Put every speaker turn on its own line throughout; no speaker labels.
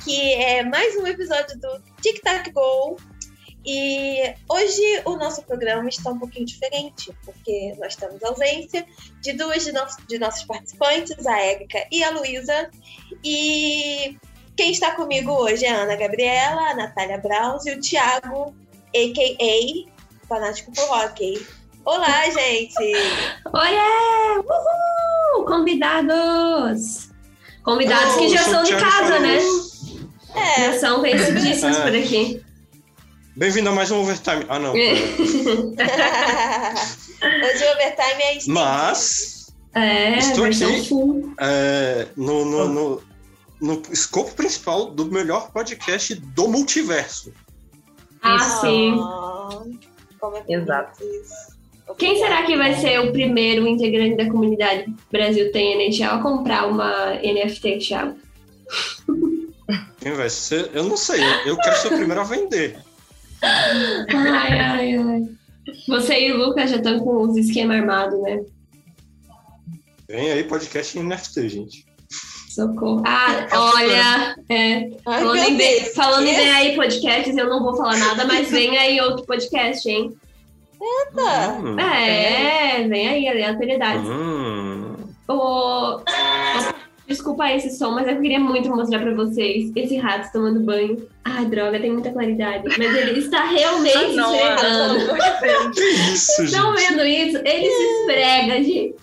aqui é mais um episódio do Tic Tac Go. E hoje o nosso programa está um pouquinho diferente, porque nós temos ausência de duas de, no de nossos participantes, a Érica e a Luísa. E quem está comigo hoje é a Ana Gabriela, a Natália Braus e o Thiago, a.k.a. Fanático por Hockey. Olá, gente!
Oiê! Uhul! Convidados! Convidados oh, que já são de casa, né? É. São conhecidíssimos é. por aqui.
Bem-vindo a mais um Overtime. Ah, não.
Hoje o Overtime é extendido.
Mas...
É,
estou aqui é, no, no, no, no escopo principal do melhor podcast do multiverso.
Ah, sim.
Como é
Exato. Isso? Quem será que vai ser o primeiro integrante da comunidade Brasil tem NHL a comprar uma NFT, Thiago?
Quem vai ser? Eu não sei. Eu quero ser o primeiro a vender.
Ai, ai, ai. Você e o Lucas já estão com os esquemas armados, né?
Vem aí podcast em NFT, gente.
Socorro. Ah, olha, é, Ai, falando, em, falando em vem aí podcasts, eu não vou falar nada, mas vem aí outro podcast, hein?
Eita!
Hum. É, vem aí, aleatoriedade. Hum. Oh, desculpa esse som, mas eu queria muito mostrar pra vocês esse rato tomando banho. Ai, droga, tem muita claridade. Mas ele está realmente ah, não, esfregando.
que isso,
Estão vendo isso? Ele se esfrega, gente.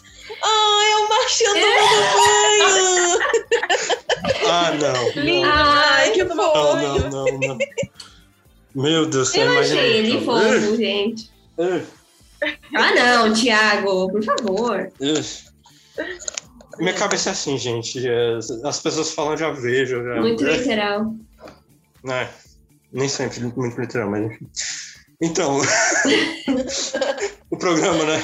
Ai, é o Marchando é.
banho! ah, não.
Lindo, Ai, que fofo.
Não, não, não, não. Meu Deus,
Eu achei ele fofo, gente. Ah, não, Thiago, por favor.
Minha cabeça é assim, gente. É, as pessoas falam, já vejo. Já...
Muito literal.
É, nem sempre muito literal, mas enfim. Então, o programa, né?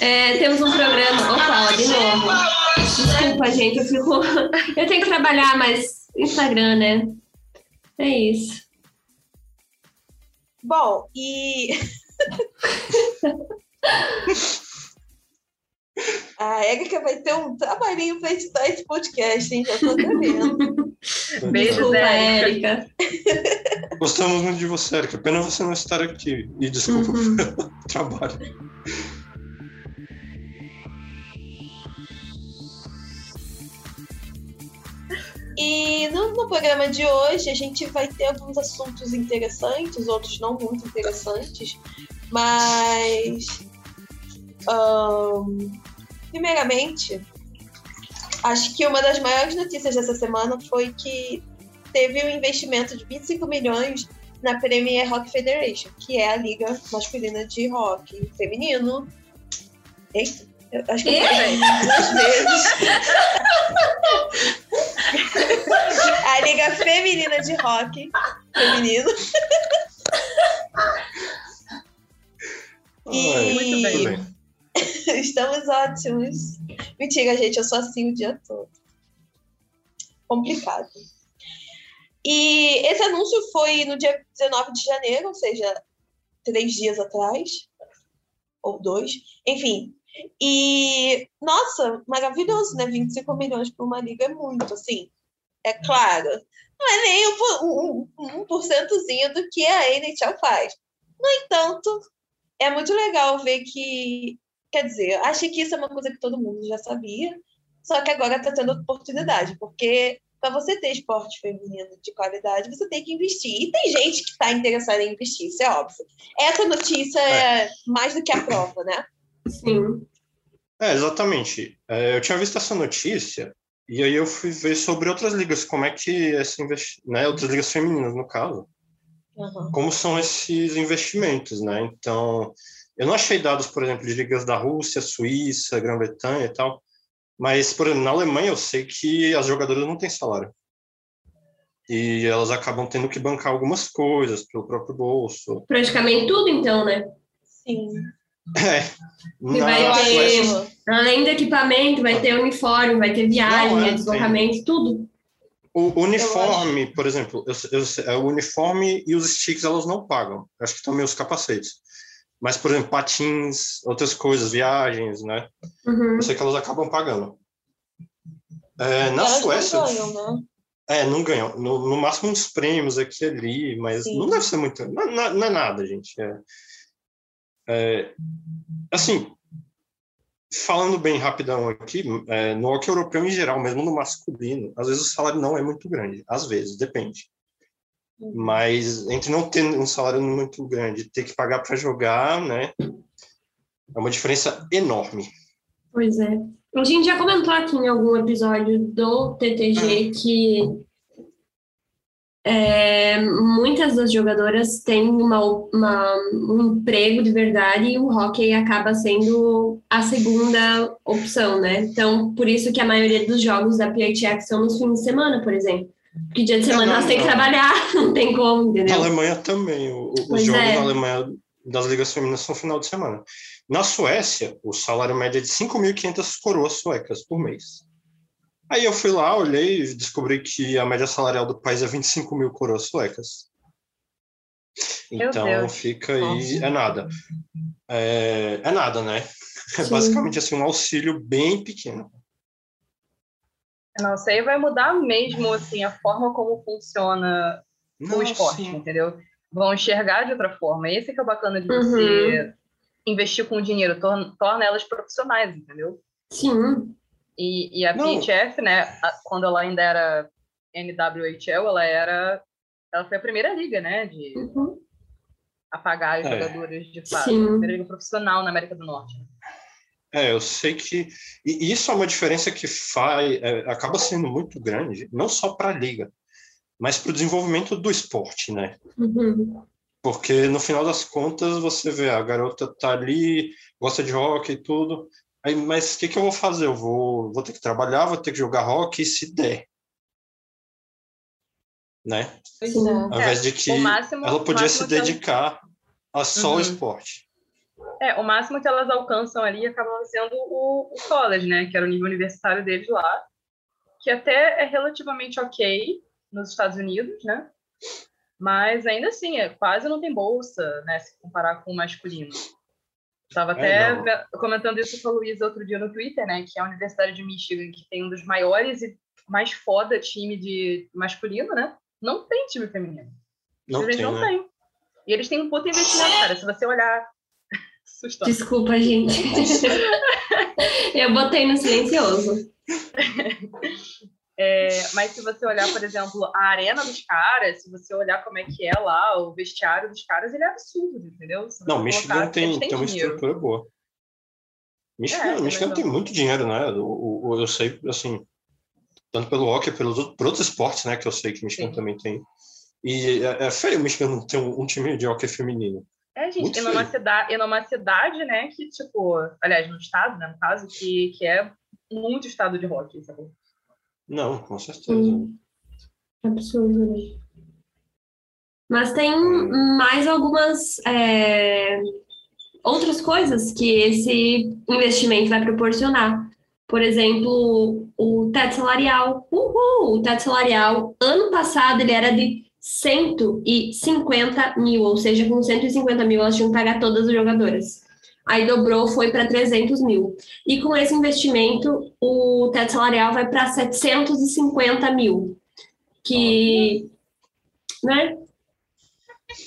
É, temos um programa. Opa, de novo. Desculpa, gente, eu fico. Eu tenho que trabalhar, mas Instagram, né? É isso.
Bom, e. A Érica vai ter um trabalhinho para editar esse podcast, hein? Já tô até vendo.
Beijo, Érica.
Gostamos muito de você, Érica. Pena você não estar aqui. E desculpa uhum. pelo trabalho.
E no, no, programa de hoje a gente vai ter alguns assuntos interessantes, outros não muito interessantes, mas um, primeiramente, acho que uma das maiores notícias dessa semana foi que teve um investimento de 25 milhões na Premier Rock Federation, que é a liga masculina de rock feminino. Eita, eu acho que eu falei duas vezes. a liga feminina de rock feminino.
e... Muito bem.
Estamos ótimos. Mentira, gente, eu sou assim o dia todo. Complicado. E esse anúncio foi no dia 19 de janeiro, ou seja, três dias atrás. Ou dois. Enfim. E, nossa, maravilhoso, né? 25 milhões para uma liga é muito, assim. É claro. Não é nem um, um, um porcentozinho do que a NHL faz. No entanto, é muito legal ver que Quer dizer, acho que isso é uma coisa que todo mundo já sabia, só que agora está tendo oportunidade, porque para você ter esporte feminino de qualidade, você tem que investir. E tem gente que está interessada em investir, isso é óbvio. Essa notícia é, é mais do que a prova, né?
Sim.
É, exatamente. É, eu tinha visto essa notícia e aí eu fui ver sobre outras ligas, como é que esse investi né, outras ligas femininas, no caso, uhum. como são esses investimentos, né? Então, eu não achei dados, por exemplo, de ligas da Rússia, Suíça, Grã-Bretanha e tal, mas, por exemplo, na Alemanha eu sei que as jogadoras não têm salário. E elas acabam tendo que bancar algumas coisas pelo próprio bolso.
Praticamente tudo, então, né?
Sim.
É.
E vai ter, além do equipamento, vai ter uniforme, vai ter viagem, não, é, deslocamento, tudo.
O uniforme, por exemplo, eu, eu, é, o uniforme e os sticks elas não pagam. Acho que também os capacetes. Mas, por exemplo, patins, outras coisas, viagens, né?
Uhum.
Eu sei que elas acabam pagando. É, na Suécia.
Ganham, né?
É, não ganham. No, no máximo uns prêmios aqui e ali, mas Sim. não deve ser muito. Não, não, não é nada, gente. É, é, assim, falando bem rapidão aqui, é, no hockey europeu em geral, mesmo no masculino, às vezes o salário não é muito grande. Às vezes, depende. Mas entre não ter um salário muito grande e ter que pagar para jogar, né? É uma diferença enorme.
Pois é. A gente já comentou aqui em algum episódio do TTG ah. que é, muitas das jogadoras têm uma, uma, um emprego de verdade e o hockey acaba sendo a segunda opção, né? Então, por isso que a maioria dos jogos da PHX são nos fins de semana, por exemplo. Porque dia de semana nós temos que trabalhar, não tem como, entendeu?
Na Alemanha também. O, os jogos é. na Alemanha das ligas femininas são final de semana. Na Suécia, o salário médio é de 5.500 coroas suecas por mês. Aí eu fui lá, olhei e descobri que a média salarial do país é 25 mil coroas suecas. Então fica aí, Nossa. é nada. É, é nada, né? É Sim. basicamente assim um auxílio bem pequeno.
Não, isso aí vai mudar mesmo assim a forma como funciona Não, o esporte, sim. entendeu? Vão enxergar de outra forma. Esse que é o bacana de você uhum. investir com dinheiro, torna, torna elas profissionais, entendeu?
Sim.
E, e a Não. PHF, né, quando ela ainda era NWHL, ela era ela foi a primeira liga, né, de uhum. apagar os é. jogadores de fato, Sim. a primeira liga profissional na América do Norte.
É, eu sei que e isso é uma diferença que faz, é, acaba sendo muito grande, não só para a liga, mas para o desenvolvimento do esporte, né?
Uhum.
Porque no final das contas você vê a garota tá ali, gosta de rock e tudo, aí, mas o que, que eu vou fazer? Eu vou, vou ter que trabalhar, vou ter que jogar rock se der, né?
Sim.
Ao invés de que máximo, ela podia se dedicar a só uhum. o esporte.
É, o máximo que elas alcançam ali acaba sendo o, o college, né? Que era o nível universitário deles lá, que até é relativamente ok nos Estados Unidos, né? Mas ainda assim, é, quase não tem bolsa, né? Se comparar com o masculino. Estava é, até é, comentando isso com a Luísa outro dia no Twitter, né? Que é a Universidade de Michigan, que tem um dos maiores e mais foda time de masculino, né? Não tem time feminino.
Não eles tem, não né? tem.
E eles têm um puto investimento, cara. Se você olhar
Desculpa, gente. eu botei no silencioso.
É, mas se você olhar, por exemplo, a arena dos caras, se você olhar como é que é lá, o vestiário dos caras, ele é absurdo, entendeu?
Não, Michigan tem, tem, uma estrutura boa. Michigan, é, Michigan tem muito dinheiro, né? O, o, eu sei, assim, tanto pelo hockey, pelos por outros esportes, né? Que eu sei que Michigan Sim. também tem. E é, é feio o Michigan não ter um, um time de hockey feminino.
É, gente, e numa, cidade, e numa cidade, né, que, tipo, aliás, no estado, né, no caso, que, que é muito estado de rock, sabe?
Não, com certeza. Hum.
Absurdo, né? Mas tem mais algumas é, outras coisas que esse investimento vai proporcionar. Por exemplo, o teto salarial. Uhul! O teto salarial, ano passado, ele era de 150 mil, ou seja, com 150 mil elas tinham que pagar todas as jogadoras. Aí dobrou, foi para 300 mil. E com esse investimento, o teto salarial vai para 750 mil, que, né,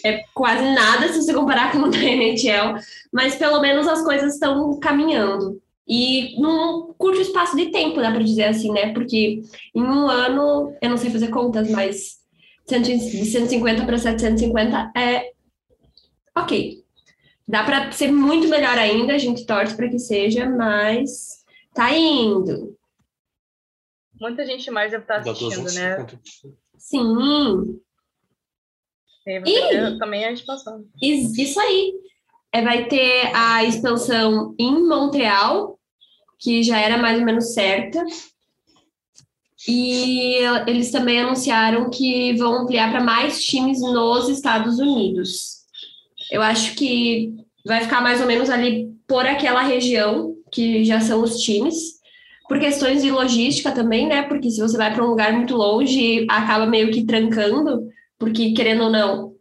é quase nada se você comparar com o da NHL, mas pelo menos as coisas estão caminhando. E num curto espaço de tempo, dá para dizer assim, né? Porque em um ano, eu não sei fazer contas, mas de 150 para 750 é ok. Dá para ser muito melhor ainda, a gente torce para que seja, mas tá indo.
Muita gente mais deve estar tá assistindo, né?
Sim.
E também a expansão.
Isso aí. É, vai ter a expansão em Montreal, que já era mais ou menos certa. E eles também anunciaram que vão ampliar para mais times nos Estados Unidos. Eu acho que vai ficar mais ou menos ali por aquela região que já são os times, por questões de logística também, né? Porque se você vai para um lugar muito longe, acaba meio que trancando, porque querendo ou não,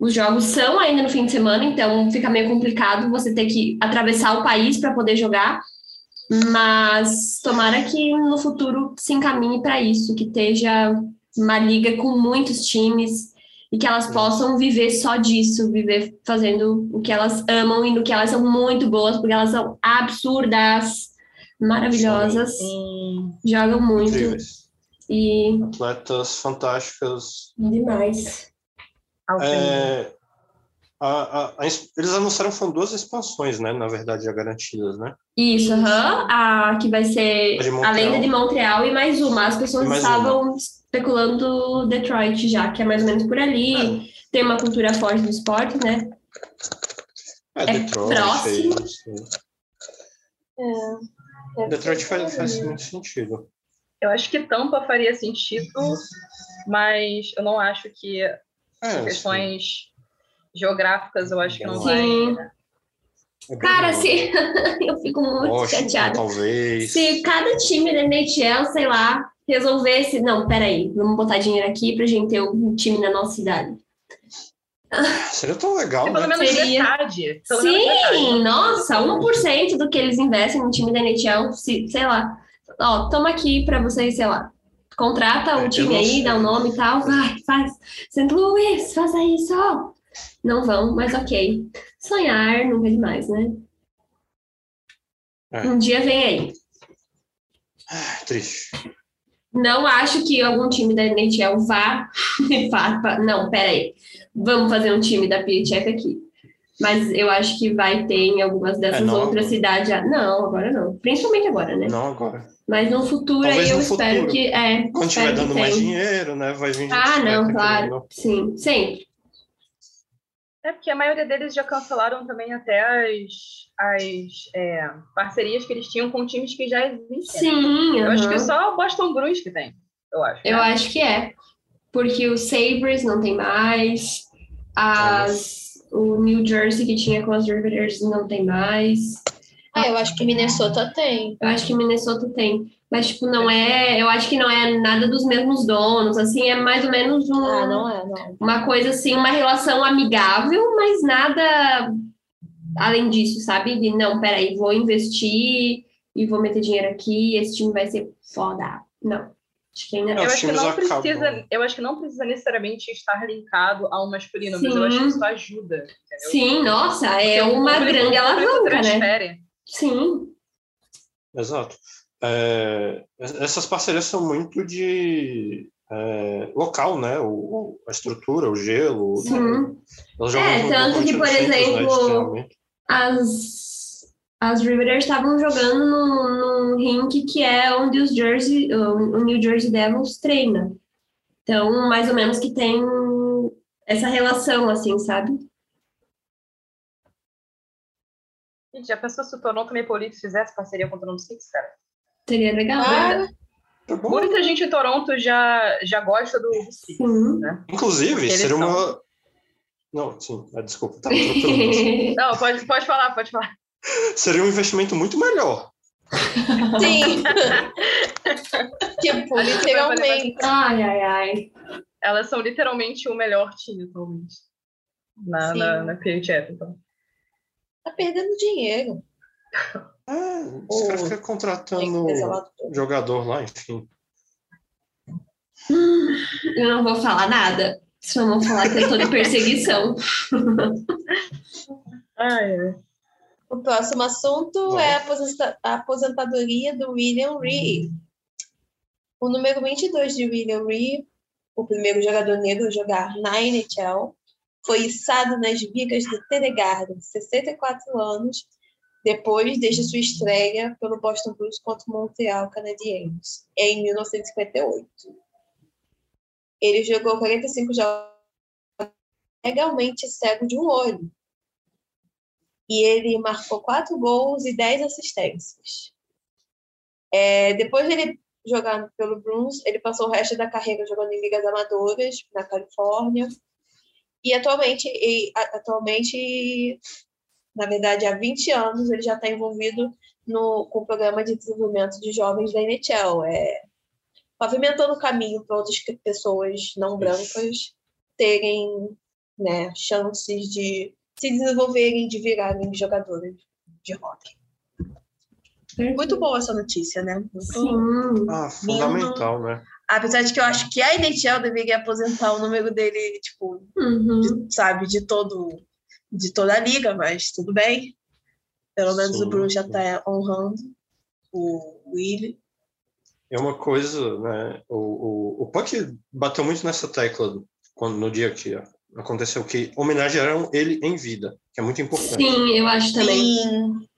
os jogos são ainda no fim de semana, então fica meio complicado você ter que atravessar o país para poder jogar. Mas tomara que no futuro se encaminhe para isso, que esteja uma liga com muitos times e que elas possam viver só disso, viver fazendo o que elas amam e no que elas são muito boas, porque elas são absurdas, maravilhosas, Sim. jogam muito. Incríveis. E...
Atletas fantásticas.
Demais.
É, a, a, a, eles anunciaram foram duas expansões, né? Na verdade, já garantidas, né?
Isso, uhum. a que vai ser a, a Lenda de Montreal e mais uma. As pessoas estavam uma. especulando Detroit já, que é mais ou menos por ali. É. Tem uma cultura forte do esporte, né?
É, é Detroit, próximo. É, é Detroit faz, faz muito sentido.
Eu acho que Tampa faria sentido, mas eu não acho que é, questões sim. Geográficas, eu acho que não sim. vai.
É Cara, se eu fico muito Washington, chateada.
Talvez.
Se cada time da NHL, sei lá, resolvesse, não, peraí, vamos botar dinheiro aqui pra gente ter um time na nossa cidade.
Seria tão legal,
né? Pelo menos Seria... metade.
Pelo Sim, menos metade. nossa, 1% do que eles investem no time da NHL, se, sei lá. Ó, toma aqui pra vocês, sei lá, Contrata o é, time aí, dá o um nome e tal, vai, faz. St. Louis, faça isso. Não vão, mas ok. Sonhar nunca é demais, né? É. Um dia vem aí.
Ah, triste.
Não acho que algum time da NHL vá. não, peraí. Vamos fazer um time da PHF aqui. Mas eu acho que vai ter em algumas dessas é, outras cidades. Não, agora não. Principalmente agora, né?
Não agora.
Mas no futuro Talvez aí eu espero futuro. que. É,
Quando estiver dando mais dinheiro, né? Vai vir
Ah, não, claro. Sim, sempre.
É porque a maioria deles já cancelaram também até as, as é, parcerias que eles tinham com times que já existem.
Sim.
Eu acho que só o Boston Bruins que tem, eu acho.
Eu né? acho que é. Porque o Sabres não tem mais, as, o New Jersey que tinha com as Riveters não tem mais.
Ah, eu acho que Minnesota tem.
Eu acho que Minnesota tem. Mas, tipo, não é. Eu acho que não é nada dos mesmos donos, assim, é mais ou menos um,
ah, não é, não.
uma coisa assim, uma relação amigável, mas nada além disso, sabe? De não, peraí, vou investir e vou meter dinheiro aqui, esse time vai ser foda. Não. Acho que ainda
não. Eu acho que não precisa, eu acho que não precisa necessariamente estar linkado ao masculino, Sim. mas eu acho que isso ajuda. Entendeu?
Sim, nossa, é uma grande alavanca, né? Sim.
Exato. É, essas parcerias são muito de é, local, né? O, a estrutura, o gelo.
Sim. Né? é, tanto que, por né, exemplo, né, as, as Riveters estavam jogando num, rink que é onde os Jersey, o New Jersey Devils treina. Então, mais ou menos que tem essa relação, assim, sabe?
Gente, já pensou se o Toronto Maple Leafs fizesse parceria com o Toronto Six, cara?
Seria legal. Ah,
tá Muita gente em Toronto já, já gosta do
Six,
né? Inclusive, seria são... uma... Não, sim, ah, desculpa, tava
Não, pode, pode falar, pode falar.
Seria um investimento muito melhor.
Sim. tipo, literalmente.
Ai, ai, ai.
Elas são literalmente o melhor time atualmente. Na, na, na PHF, então
tá perdendo dinheiro.
É, os caras ficam contratando jogador lá, enfim.
Eu não vou falar nada. Só vou falar que eu tô de perseguição.
ah, é.
O próximo assunto é a aposentadoria do William Ree. O número 22 de William Ree, o primeiro jogador negro a jogar na NHL, foi içado nas vigas do Telegarden, 64 anos, depois desde sua estreia pelo Boston Bruins contra o Montreal Canadiens, em 1958. Ele jogou 45 jogos legalmente cego de um olho. E ele marcou quatro gols e 10 assistências. É, depois dele jogar pelo Bruins, ele passou o resto da carreira jogando em ligas amadoras na Califórnia, e atualmente, e, atualmente, na verdade, há 20 anos, ele já está envolvido no, com o programa de desenvolvimento de jovens da NHL, é, pavimentando o caminho para outras pessoas não brancas terem né, chances de se desenvolverem, de virarem jogadores de hockey. Muito boa essa notícia, né? Muito
Sim.
Ah, fundamental, né?
Apesar de que eu acho que a NHL deveria aposentar o número dele, tipo,
Uhum.
de- sabe, de todo de toda a liga, mas tudo bem. Pelo menos
Sim.
o Bruce já tá honrando o Willie.
É uma coisa, né? O, o, o Puck bateu muito nessa tecla quando, no dia que aconteceu, que homenagearam ele em vida, que é muito importante.
Sim, eu acho também.
Sim,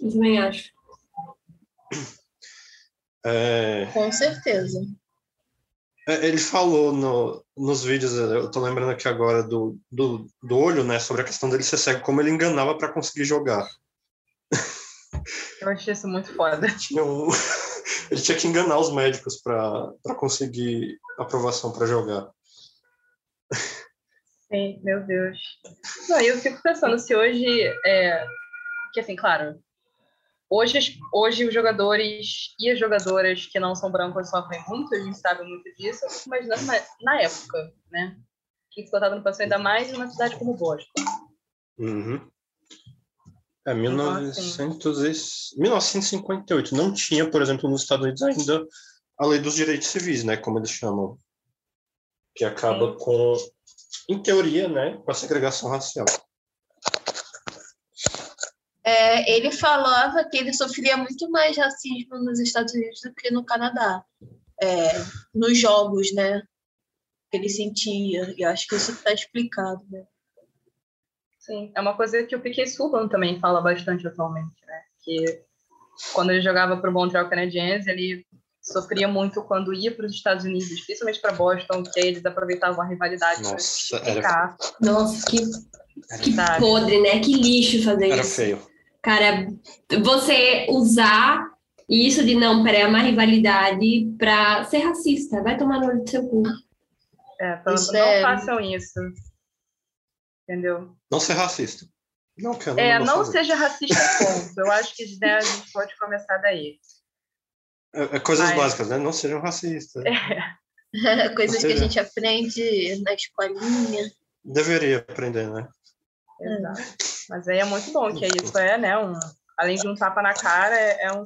Eu também acho.
É,
com certeza.
É, ele falou no, nos vídeos, eu tô lembrando aqui agora do, do, do olho, né? Sobre a questão dele ser cego, como ele enganava para conseguir jogar.
Eu achei isso muito foda.
Tinha um- ele tinha que enganar os médicos para conseguir aprovação para jogar.
Sim, meu Deus. Não, eu fico pensando se hoje é. Que assim, claro. Hoje, hoje os jogadores e as jogadoras que não são brancos sofrem muito, a gente sabe muito disso, mas na, na época, né? Que explotado no passou ainda mais numa cidade como Boston.
Uhum. É,
Então,
1900 e... 1958. Não tinha, por exemplo, nos Estados Unidos ainda a lei dos direitos civis, né? Como eles chamam. Que acaba
Sim.
com, em teoria, né? Com a segregação racial.
É, ele falava que ele sofria muito mais racismo nos Estados Unidos do que no Canadá. É, nos jogos, né? Que ele sentia. E acho que isso está explicado, né?
Sim, é uma coisa que o Piquet Subban também fala bastante atualmente, né? Que quando ele jogava para o Montreal Canadiens, ele sofria muito quando ia para os Estados Unidos, principalmente para Boston, que aí eles aproveitavam a rivalidade para
Nossa, era,
ficar,
Nossa, que, que podre, né? Que lixo fazer
era
isso.
feio.
Cara, você usar isso de não, peraí, é uma rivalidade pra ser racista. Vai tomar no olho do seu cu.
É, então
Isso
não
é-
façam isso. Entendeu?
Não ser racista. Não quero.
É, não
fazer.
seja racista, ponto. Eu acho que né, a gente pode começar daí.
É, é coisas
Mas-
básicas, né? Não sejam racistas.
Coisas que a
seja-
gente aprende na escolinha.
Deveria aprender, né?
Exato. Mas aí é muito bom, que isso é, né, um, além de um tapa na cara, é, é um,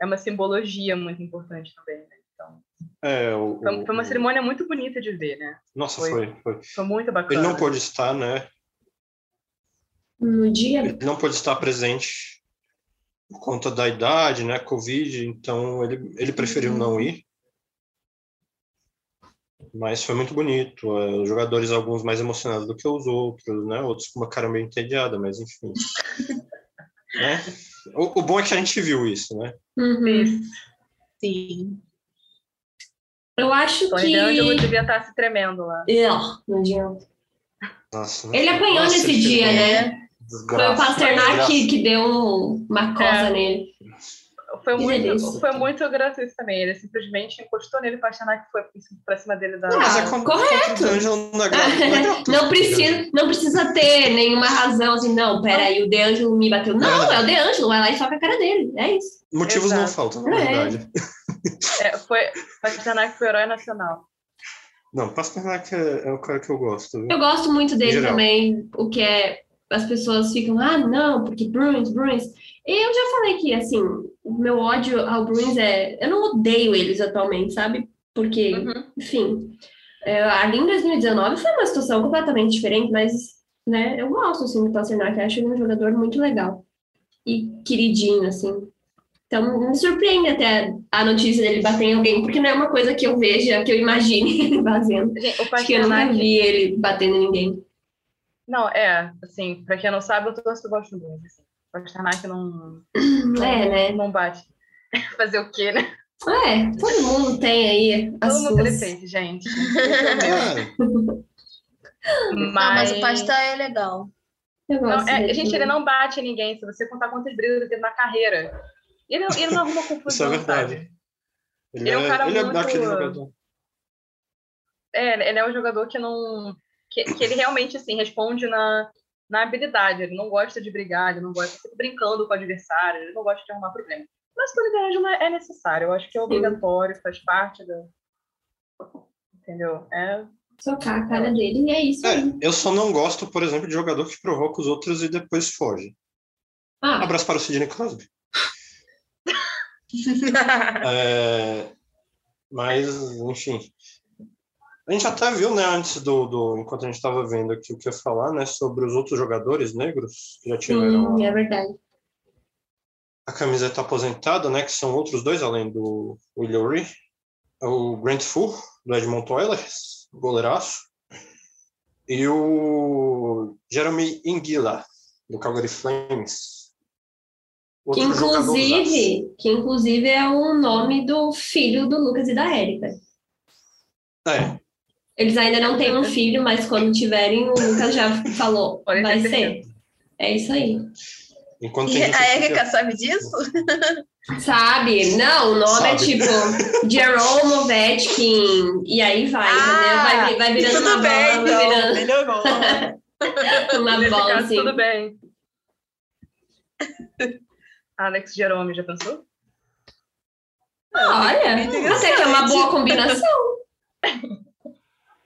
é uma simbologia muito importante também, né? Então,
É, o,
foi, foi uma
o-
cerimônia muito bonita de ver, né?
Nossa,
foi-
foi, foi.
Foi muito bacana.
Ele não pôde estar, né?
No dia.
Ele não pôde estar presente por conta da idade, né? Covid, então ele, ele preferiu não ir. Mas foi muito bonito. é, os jogadores, alguns mais emocionados do que os outros, né? Outros com uma cara meio entediada, mas enfim. né? o, o bom é que a gente viu isso, né?
Uhum.
Sim.
Eu acho
Tony
que.
D'Angelo devia estar se tremendo lá.
Ugh, não adianta.
Nossa,
Ele apanhou
Nossa,
nesse dia, né? Foi o Pasternak que, que deu um- uma coça
É.
nele.
Foi
Que
muito, foi muito gratuito também. Ele simplesmente encostou nele, o Pasternak foi pra cima dele da...
Mas é
Ah, correto.
o não é não é gratuito,
Não precisa, não precisa ter nenhuma razão assim, não, peraí, o DeAngelo me bateu. Não, é o DeAngelo, vai lá e soca a cara dele. É isso.
Motivos não
Exato.
faltam, na
É.
verdade.
É, foi, Pasternak foi herói nacional.
Não, Pasternak é, é o cara que eu gosto. viu?
Eu gosto muito dele também, o que é. As pessoas ficam, ah, não, porque Bruins, Bruins. Eu já falei que, assim, o meu ódio ao Bruins é. Eu não odeio eles atualmente, sabe? Porque,
Uhum.
enfim. é, ali em 2019 foi uma situação completamente diferente, mas, né, eu gosto, assim, do Pasternak. Acho ele um jogador muito legal. E queridinho, assim. Então, me surpreende até a notícia dele bater em alguém, porque não é uma coisa que eu veja, que eu imagine ele fazendo. Acho que eu nunca
Pasternak...
vi ele batendo em ninguém.
Não, é, assim, pra quem não sabe, eu torço pro Boston Bruins. Assim. O Pasternak não,
É, né?
não bate. Fazer o quê, né?
É, todo mundo tem aí as
Todo mundo
suas...
decente, gente.
É,
Não, mas
Mas,
o Pasta é legal.
Não, é, gente, ele não bate ninguém. Se você contar quantas brigas ele teve na carreira. Ele, não- ele não arruma confusão,
Isso é verdade.
sabe?
Ele,
é um cara
ele
muito-
é jogador.
É, ele é um jogador que não. Que, que ele realmente, assim, responde na, na habilidade. Ele não gosta de brigar, ele não gosta de ficar brincando com o adversário, ele não gosta de arrumar problema. Mas não é necessário, eu acho que é obrigatório, faz parte da. Entendeu? É.
Socar a cara dele e é isso aí.
É, eu só não gosto, por exemplo, de jogador que provoca os outros e depois foge.
Ah,
Abraço para o Sidney Crosby. é, mas, enfim. A gente até viu, né, antes do, do enquanto a gente estava vendo aqui o que ia falar, né, sobre os outros jogadores negros que já tiveram.
Sim, é verdade.
A camiseta aposentada, né, que são outros dois além do William Ree, o Grant Fuhr do Edmonton Oilers, goleiraço, e o Jeremy Inguila do Calgary Flames.
que inclusive, que inclusive é o nome do filho do Lucas e da Érica.
É,
eles ainda não têm um filho, mas quando tiverem, o Lucas já falou, vai ser. É isso aí.
enquanto
E a Erika sabe disso?
Sabe? Não, o nome é
Sabe.
tipo Jerome Ovechkin. E aí vai, entendeu? Vai, vai virando
Ah, tudo
uma
bem,
bola,
então,
virando
melhorou.
uma
Nesse
bola
caso,
assim.
tudo bem. Alex Jerome, já pensou?
Olha, até que é uma boa combinação.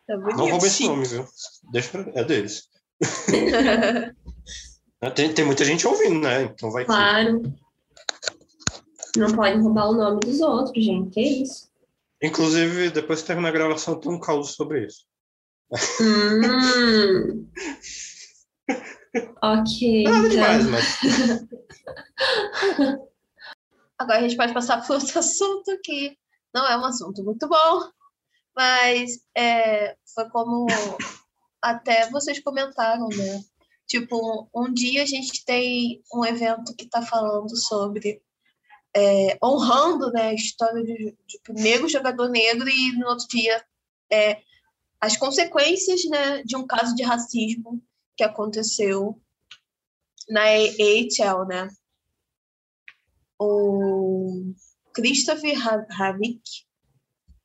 É bonito.
Não rouba esse nome, viu? Deixa, é deles. Tem, tem muita gente ouvindo, né? Então vai que.
Claro. Não pode roubar o nome dos outros, gente. Que isso?
Inclusive, depois que terminar a gravação, tem um caos sobre isso.
Hum. ok.
Nada
então.
demais, mas.
Agora a gente pode passar para outro assunto que não é um assunto muito bom, mas é, foi como até vocês comentaram, né? Tipo, um dia a gente tem um evento que está falando sobre é, honrando né, a história de, de primeiro jogador negro e no outro dia é, as consequências né, de um caso de racismo que aconteceu na AHL, né? o Christopher Havik,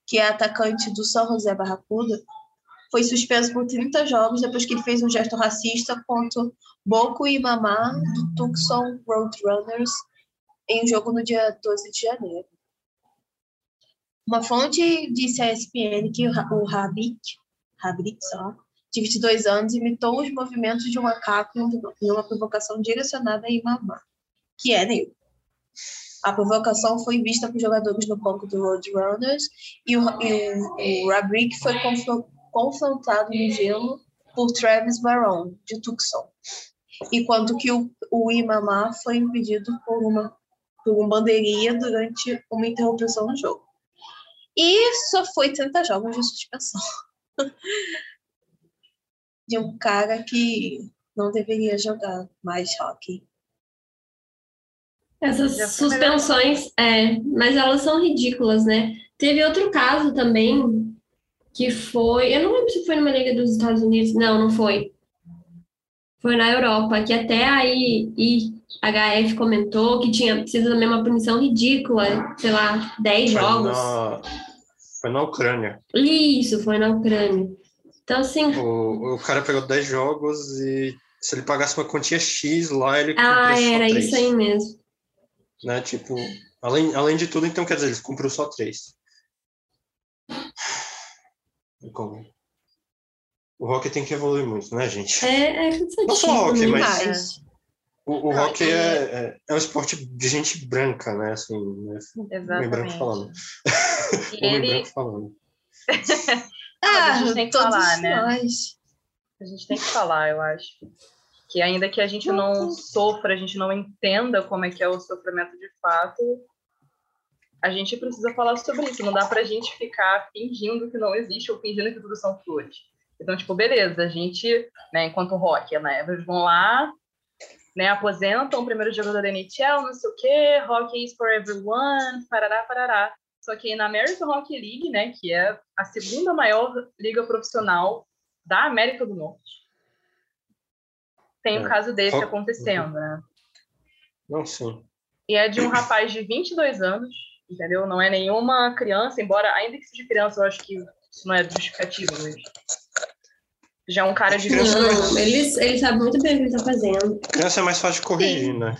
que é atacante do São José Barracuda, foi suspenso por 30 jogos depois que ele fez um gesto racista contra Boko e Mamá do Tucson Roadrunners em um jogo no dia 12 de janeiro. Uma fonte disse à ESPN que o Havik, Havik só, de 22 anos, imitou os movimentos de um macaco em uma provocação direcionada a Imamá, que é negro. A provocação foi vista por jogadores no banco do Roadrunners e o, e o Rabrick foi confro- confrontado no gelo por Travis Baron, de Tucson, enquanto que o, o Imamá foi impedido por uma por bandeirinha durante uma interrupção no jogo. E só foi 30 jogos de suspensão. de um cara que não deveria jogar mais hockey.
Essas
Já
suspensões, é, mas elas são ridículas, né? Teve outro caso também que foi, eu não lembro se foi numa liga dos Estados Unidos, não, não foi. Foi na Europa, que até aí IHF comentou que tinha sido também uma punição ridícula, sei lá, 10
Foi
jogos.
na, foi na Ucrânia.
Isso, foi na Ucrânia. Então, assim,
O, o cara pegou 10 jogos e se ele pagasse uma quantia X lá, ele
ah,
só
era
3.
isso aí mesmo.
Né? Tipo, além, além de tudo, então quer dizer, ele cumpriu só 3. Como? O hockey tem que evoluir muito, né, gente?
É, é cansativo,
Não só hockey,
né?
mas-
Demais.
O, o
Ah, e-
é, é, é um esporte de gente branca, né? Assim, né? Homem branco
Exatamente.
falando.
E ele,
branco falando.
Ah,
a gente tem que
todos
falar, né?
nós.
a gente tem que falar, eu acho. Que ainda que a gente não sofra, a gente não entenda como é que é o sofrimento de fato, a gente precisa falar sobre isso. Não dá pra gente ficar fingindo que não existe ou fingindo que tudo são flores. Então, tipo, beleza, a gente, né, enquanto rock, né, eles vão lá, né, aposentam o primeiro jogador da NHL, não sei o quê, hockey is for everyone, parará, parará. Só que na American Hockey League, né, que é a segunda maior liga profissional da América do Norte, tem um
É.
caso desse acontecendo, né?
Não, sim.
E é de um rapaz de 22 anos, entendeu? Não é nenhuma criança, embora ainda que seja criança, eu acho que isso não é justificativo, mas já é um cara de
Criança
22
Não, ele, ele sabe muito bem o que ele tá fazendo.
Criança é mais fácil de corrigir, né?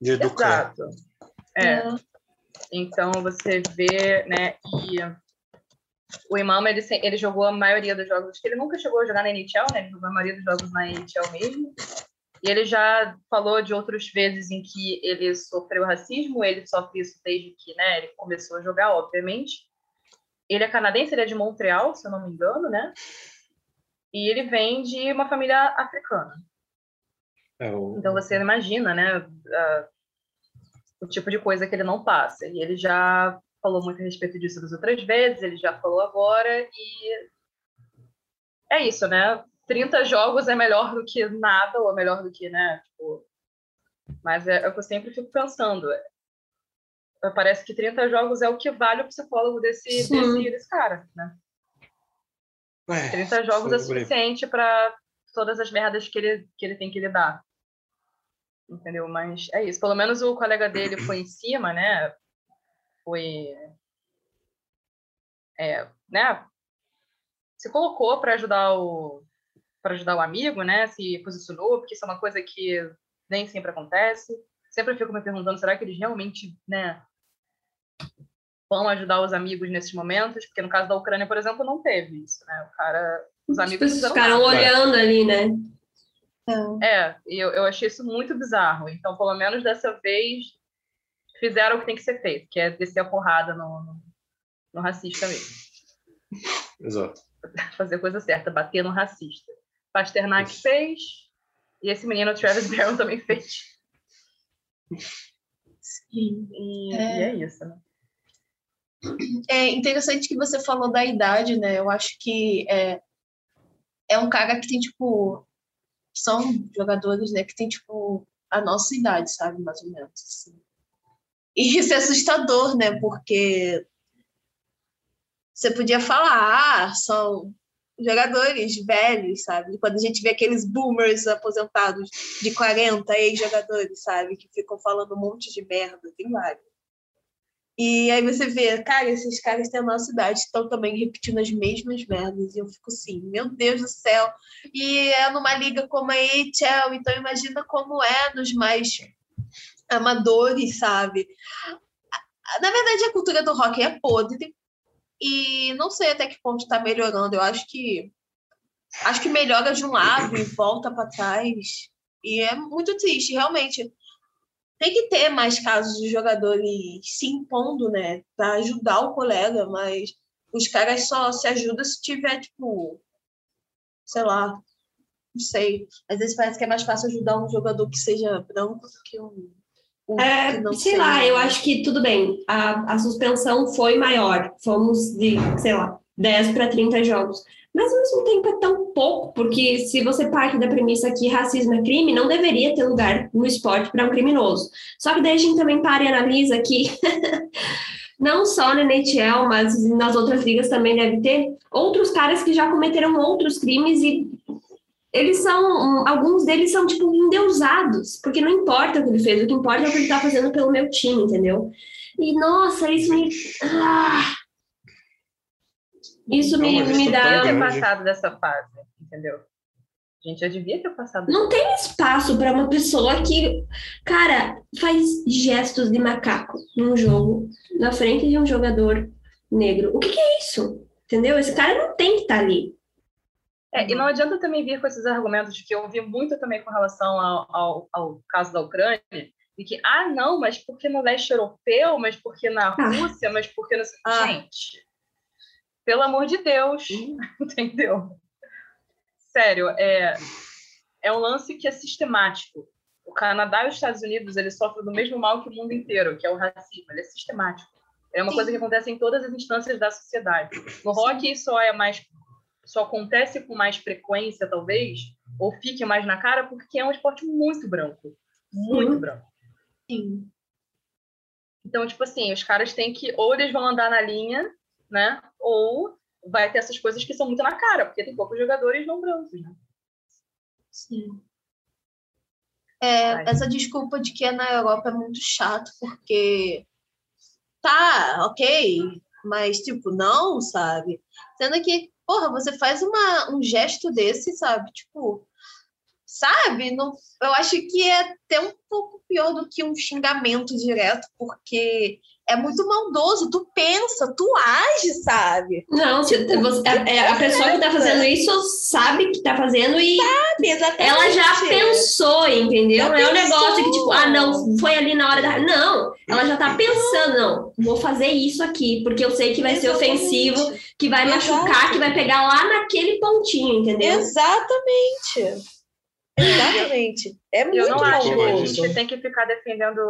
De educar.
Exato. É. Então você vê, né, e o Imam, ele, ele jogou a maioria dos jogos, que ele nunca chegou a jogar na NHL, né, ele jogou a maioria dos jogos na NHL mesmo, E ele já falou de outras vezes em que ele sofreu racismo, ele sofre isso desde que né, ele começou a jogar, obviamente. Ele é canadense, ele é de Montreal, se eu não me engano, né? E ele vem de uma família africana. É o... Então você imagina, né, a, o tipo de coisa que ele não passa. E ele já falou muito a respeito disso das outras vezes, ele já falou agora, e é isso, né? 30 jogos é melhor do que nada, ou é melhor do que, né? Tipo, mas é, é o que eu sempre fico pensando. É, parece que 30 jogos é o que vale o psicólogo desse, desse, desse cara, né? É, 30 jogos é suficiente para todas as merdas que ele, que ele tem que lidar. Entendeu? Mas é isso. Pelo menos o colega dele foi em cima, né? Foi. É, né? Se colocou para ajudar o, para ajudar o amigo, né? Se posicionou, porque isso é uma coisa que nem sempre acontece. Sempre fico me perguntando, será que eles realmente, né, vão ajudar os amigos nesses momentos? Porque no caso da Ucrânia, por exemplo, não teve isso, né? O cara, os amigos
ficaram olhando ali, né?
É, e eu, eu achei isso muito bizarro. Então, pelo menos dessa vez, fizeram o que tem que ser feito, que é descer a porrada no, no, no racista mesmo.
Exato.
Fazer a coisa certa, bater no racista. Pasternak Isso. fez, e esse menino, Travis Barron, também fez. Sim. E é, e é isso, né?
É interessante que você falou da idade, né? Eu acho que é, é um cara que tem, tipo. São jogadores, né? Que tem, tipo, a nossa idade, sabe? Mais ou menos. Assim. E isso é assustador, né? Porque você podia falar, ah, são jogadores velhos, sabe? Quando a gente vê aqueles boomers aposentados de 40 ex-jogadores, sabe? Que ficam falando um monte de merda, tem vários. E aí você vê, cara, esses caras têm a nossa idade, estão também repetindo as mesmas merdas. E eu fico assim, meu Deus do céu. E é numa liga como a AHL, então imagina como é nos mais amadores, sabe? Na verdade, a cultura do rock é podre, e não sei até que ponto está melhorando. Eu acho que acho que melhora de um lado e volta para trás. E é muito triste, realmente. Tem que ter mais casos de jogadores se impondo, né, para ajudar o colega, mas os caras só se ajudam se tiver, tipo, sei lá, não sei. Às vezes parece que é mais fácil ajudar um jogador que seja branco do que um
é, sei lá, eu acho que tudo bem. A, a suspensão foi maior. Fomos de, sei lá, 10 para 30 jogos. Mas ao mesmo tempo é tão pouco, porque se você parte da premissa que racismo é crime, não deveria ter lugar no esporte para um criminoso. Só que daí a gente também para e analisa que não só na NHL, mas nas outras ligas também deve ter outros caras que já cometeram outros crimes e eles são, alguns deles são, tipo, endeusados, porque não importa o que ele fez, o que importa é o que ele tá fazendo pelo meu time, entendeu? E, nossa, isso me... Ah! Isso não, me, me dá...
ter passado dessa fase, entendeu? A gente já devia ter passado.
Não tem espaço para uma pessoa que, cara, faz gestos de macaco num jogo, na frente de um jogador negro. O que, que é isso? Entendeu? Esse cara não tem que estar tá ali.
É, e não adianta também vir com esses argumentos que eu ouvi muito também com relação ao, ao, ao, caso da Ucrânia, de que, ah, não, mas porque no leste europeu, mas porque na ah. Rússia, mas porque no... Ah. Gente, pelo amor de Deus, uhum. entendeu? Sério, é, é um lance que é sistemático. O Canadá e os Estados Unidos, eles sofrem do mesmo mal que o mundo inteiro, que é o racismo. Ele é sistemático. É uma coisa que acontece em todas as instâncias da sociedade. No rock, isso é mais só acontece com mais frequência, talvez, ou fique mais na cara, porque é um esporte muito branco. Muito Sim. branco.
Sim.
Então, tipo assim, os caras têm que, ou eles vão andar na linha, né? Ou vai ter essas coisas que são muito na cara, porque tem poucos jogadores não brancos, né?
Sim. É, essa desculpa de que é na Europa é muito chato, porque tá, ok, mas tipo, não, sabe? Sendo que porra, você faz uma, um gesto desse, sabe? Tipo, sabe? Não, eu acho que é até um pouco pior do que um xingamento direto, porque é muito maldoso. Tu pensa, tu age, sabe?
Não, tipo, você, a, é, a, pessoa que tá fazendo isso sabe que tá fazendo e
sabe, exatamente.
ela já pensou, entendeu? Já não é um negócio que, tipo, ah, não, foi ali na hora da. Não, ela já tá pensando, não, vou fazer isso aqui, porque eu sei que vai exatamente. ser ofensivo, que vai machucar, que vai pegar lá naquele pontinho, entendeu?
Exatamente. Exatamente. É muito
Eu não acho que a gente tem que ficar defendendo,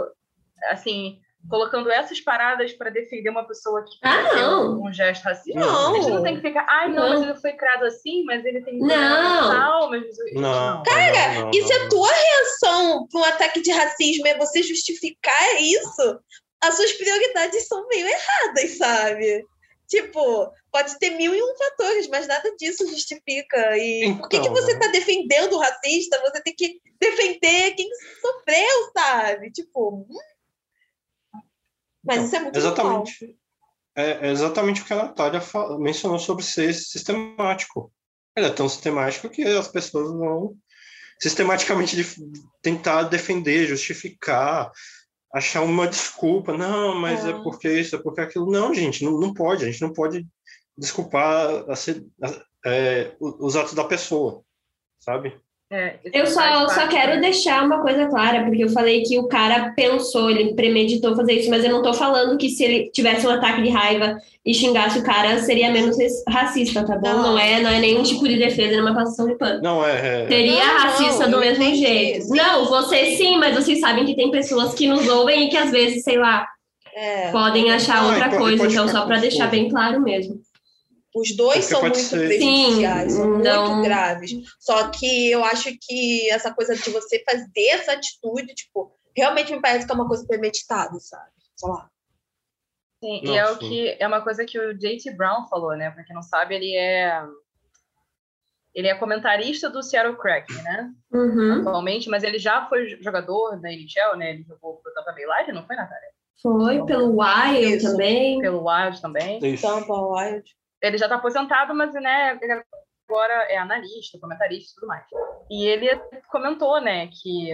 assim, colocando essas paradas para defender uma pessoa que
ah, não.
Um, gesto racista.
Não.
A gente não tem que ficar, ai, não, não, mas ele foi criado assim, mas ele tem
não.
mas...
não.
Cara, não, isso é tua reação para um ataque de racismo, é você justificar isso. As suas prioridades são meio erradas, sabe? Tipo, pode ter mil e um fatores, mas nada disso justifica. E então, por que, que então, você está defendendo o racista? Você tem que defender quem sofreu, sabe? Tipo. Hum. Mas então, isso é muito
exatamente, é, é, exatamente o que a Natália mencionou sobre ser sistemático. Ele é tão sistemático que as pessoas vão sistematicamente tentar defender, justificar, achar uma desculpa. Não, mas é, é porque isso, é porque aquilo. Não, gente, não, não pode. A gente não pode desculpar a a, é, os atos da pessoa, sabe?
É, eu só, só quero deixar uma coisa clara, porque eu falei que o cara pensou, ele premeditou fazer isso, mas eu não tô falando que se ele tivesse um ataque de raiva e xingasse o cara, seria menos racista, tá bom? Não, não é, não é nenhum tipo de defesa, é uma passação de pano.
Não, é.
é... Seria não, racista não, do mesmo jeito. Sim. Não, você sim, mas vocês sabem que tem pessoas que nos ouvem e que às vezes, sei lá, é. podem achar outra coisa, então só para deixar bem claro mesmo.
Os dois são muito ser. prejudiciais, Sim, são não... muito graves. Só que eu acho que essa coisa de você fazer essa atitude, tipo, realmente me parece que é uma coisa premeditada, sabe? Sei lá.
Sim, e é o que é uma coisa que o J.T. Brown falou, né? Pra quem não sabe, ele é ele é comentarista do Seattle Kraken, né?
Uhum.
Atualmente, mas ele já foi jogador da NHL, né? Ele jogou pro Tampa Bay Lightning, não foi, Natália?
Foi, então, pelo Wild
isso.
também.
Pelo Wild também.
Tampa Wild
ele já está aposentado, mas né, agora é analista, comentarista e tudo mais. E ele comentou, né, que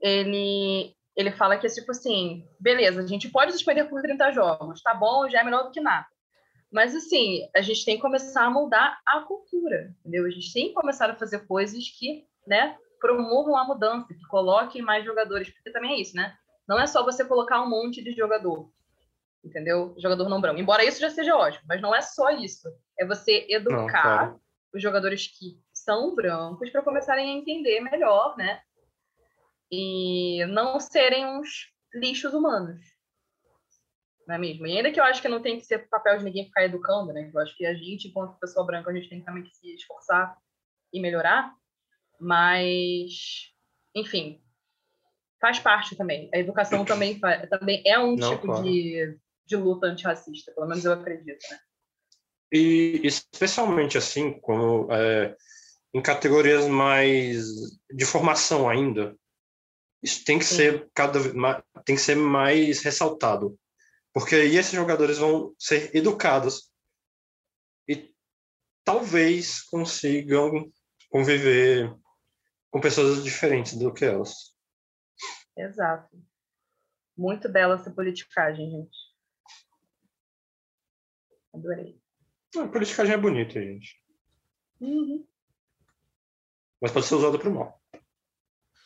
ele ele fala que é tipo assim, beleza, a gente pode suspender por 30 jogos, tá bom, já é melhor do que nada. Mas assim, a gente tem que começar a moldar a cultura, entendeu? A gente tem que começar a fazer coisas que, né, promovam a mudança, que coloquem mais jogadores, porque também é isso, né? Não é só você colocar um monte de jogador entendeu? Jogador não branco. Embora isso já seja ótimo, mas não é só isso. É você educar não, claro. os jogadores que são brancos para começarem a entender melhor, né? E não serem uns lixos humanos. Não é mesmo? E ainda que eu acho que não tem que ser papel de ninguém ficar educando, né? Eu acho que a gente, enquanto pessoa branca, a gente tem também que se esforçar e melhorar. Mas, enfim, faz parte também. A educação também, também é um não, tipo claro. de de luta antirracista, pelo menos eu acredito, né?
E especialmente assim, como é, em categorias mais de formação ainda, isso tem que Sim. ser cada tem que ser mais ressaltado, porque aí esses jogadores vão ser educados e talvez consigam conviver com pessoas diferentes do que elas.
Exato. Muito bela essa politicagem, gente. Adorei.
A politicagem é bonita, gente.
Uhum.
Mas pode ser usada para o mal.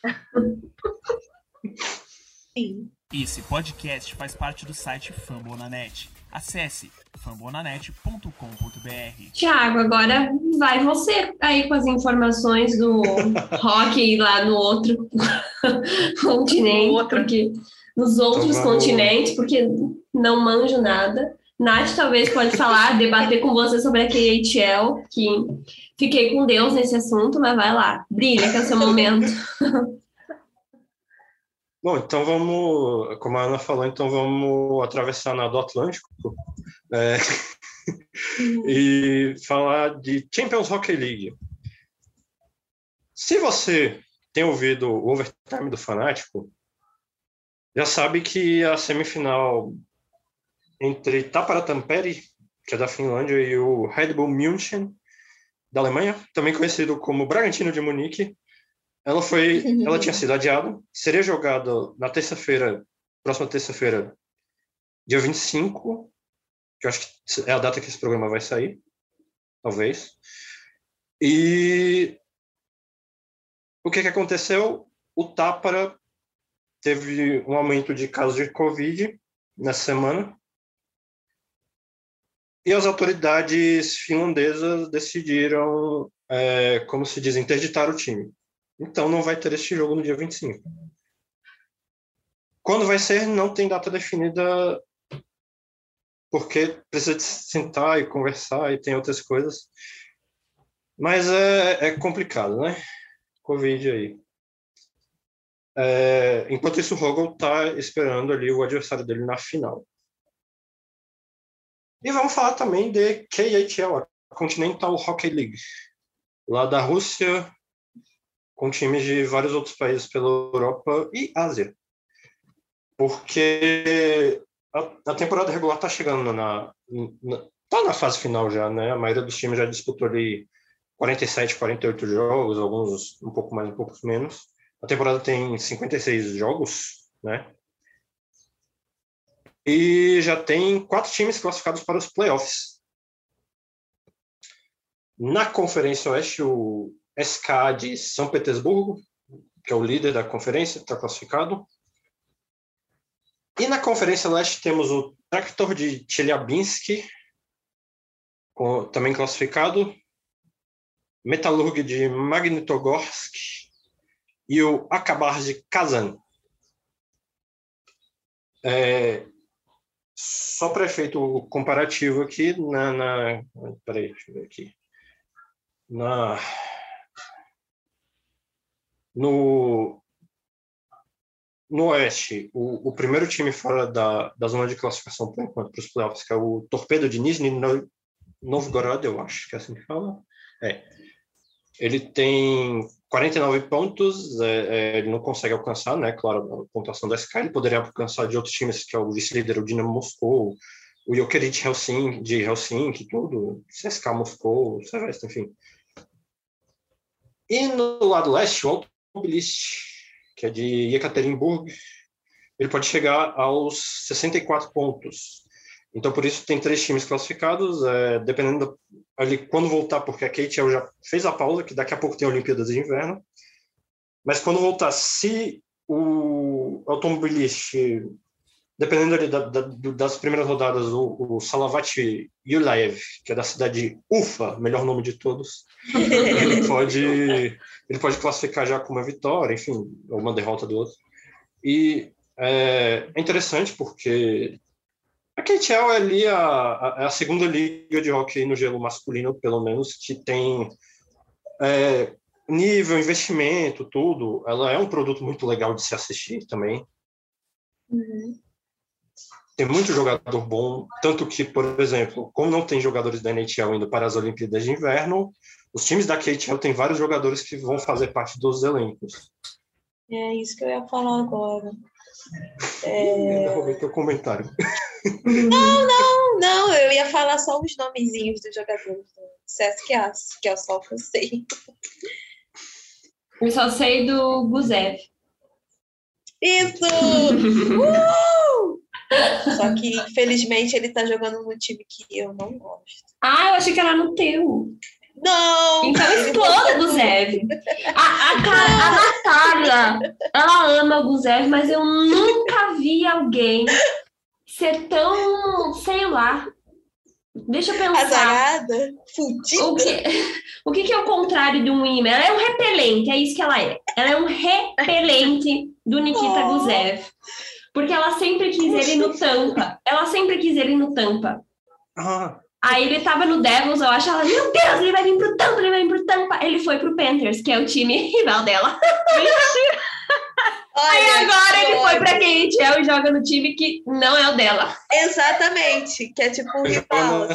Sim.
Esse podcast faz parte do site Fambonanet. Acesse fambonanet.com.br.
Tiago, agora vai você aí com as informações do rock lá no outro continente, outro. porque nos outros então, continentes, porque não manjo nada. Nath talvez pode falar, debater com você sobre a KHL, que fiquei com Deus nesse assunto, mas vai lá, brilha que é o seu momento.
Bom, então vamos, como a Ana falou, então vamos atravessar a do Atlântico é, e falar de Champions Hockey League. Se você tem ouvido o Overtime do Fanático, já sabe que a semifinal entre Tapara Tampere, que é da Finlândia, e o Red Bull München, da Alemanha, também conhecido como Bragantino de Munique, ela foi, ela tinha sido adiada, seria jogada na terça-feira, próxima terça-feira, dia 25, que eu acho que é a data que esse programa vai sair, talvez. E o que, que aconteceu? O Tápara teve um aumento de casos de Covid nessa semana. E as autoridades finlandesas decidiram, é, como se diz, interditar o time. Então não vai ter este jogo no dia 25. Quando vai ser, não tem data definida, porque precisa de sentar e conversar e tem outras coisas. Mas é, é complicado, né? Covid aí. É, enquanto isso, o Rogel está esperando ali o adversário dele na final. E vamos falar também de KHL, a Continental Hockey League, lá da Rússia, com times de vários outros países pela Europa e Ásia. Porque a, a temporada regular está chegando na, na, tá na fase final já, né? A maioria dos times já disputou ali 47, 48 jogos, alguns um pouco mais, um pouco menos. A temporada tem 56 jogos, né? E já tem quatro times classificados para os playoffs. Na Conferência Oeste, o SK de São Petersburgo, que é o líder da conferência, está classificado. E na Conferência Leste temos o Tractor de Chelyabinsk, também classificado. Metalurg de Magnitogorsk e o Akabar de Kazan. É, só para efeito comparativo aqui, na, na. Peraí, deixa eu ver aqui. Na, no, no Oeste, o, o primeiro time fora da, da zona de classificação por enquanto para os playoffs, que é o Torpedo de Nizhny Novgorod, eu acho que é assim que fala. É. Ele tem 49 pontos, é, é, ele não consegue alcançar, né? Claro, a pontuação da Sky, ele poderia alcançar de outros times, que é o vice-líder, o Dinamo Moscou, o Jokerit Helsinki, de Helsinki, tudo, CSK Moscou, Sevesta, enfim. E no lado leste, o Automobilist, que é de Yekaterinburg, ele pode chegar aos 64 pontos. Então, por isso, tem três times classificados, é, dependendo ali quando voltar, porque a Kate já fez a pausa, que daqui a pouco tem a Olimpíadas de Inverno. Mas quando voltar, se o automobilista, dependendo ali da, da, das primeiras rodadas, o, o Salavat Yulaev, que é da cidade de Ufa, melhor nome de todos, ele pode ele pode classificar já com uma vitória, enfim, ou uma derrota do outro. E é, é interessante porque a KHL é ali a, a, a, segunda liga de hockey no gelo masculino, pelo menos, que tem é, nível, investimento, tudo. Ela é um produto muito legal de se assistir também. Uhum. Tem muito jogador bom, tanto que, por exemplo, como não tem jogadores da NHL indo para as Olimpíadas de Inverno, os times da KHL têm vários jogadores que vão fazer parte dos elencos.
É isso que eu ia falar agora.
É... Eu roubei teu comentário.
Não, não, não. Eu ia falar só os nomezinhos dos jogadores do CSKA, que é só que eu sei.
Eu só sei do Guzev.
Isso! uh! Só que, infelizmente, ele tá jogando no time que eu não gosto.
Ah, eu achei que era no teu.
Não!
Então explode o Guzev. A, a, a, Natália, ela ama o Guzev, mas eu nunca vi alguém ser tão, sei lá. Deixa eu pensar.
Azarada? Fudida?
O que, o que, que é o contrário de um imã? Ela é um repelente, é isso que ela é. Ela é um repelente do Nikita oh. Guzev. Porque ela sempre quis ele no tampa. Ela sempre quis ele no tampa. Ah. Aí ele tava no Devils, eu acho, ela, meu Deus, ele vai vir pro Tampa, ele vai vir pro Tampa. Ele foi pro Panthers, que é o time rival dela. Mentira! Aí agora ele foi pra KHL e joga no time que não é o dela.
Exatamente, que é tipo um rival.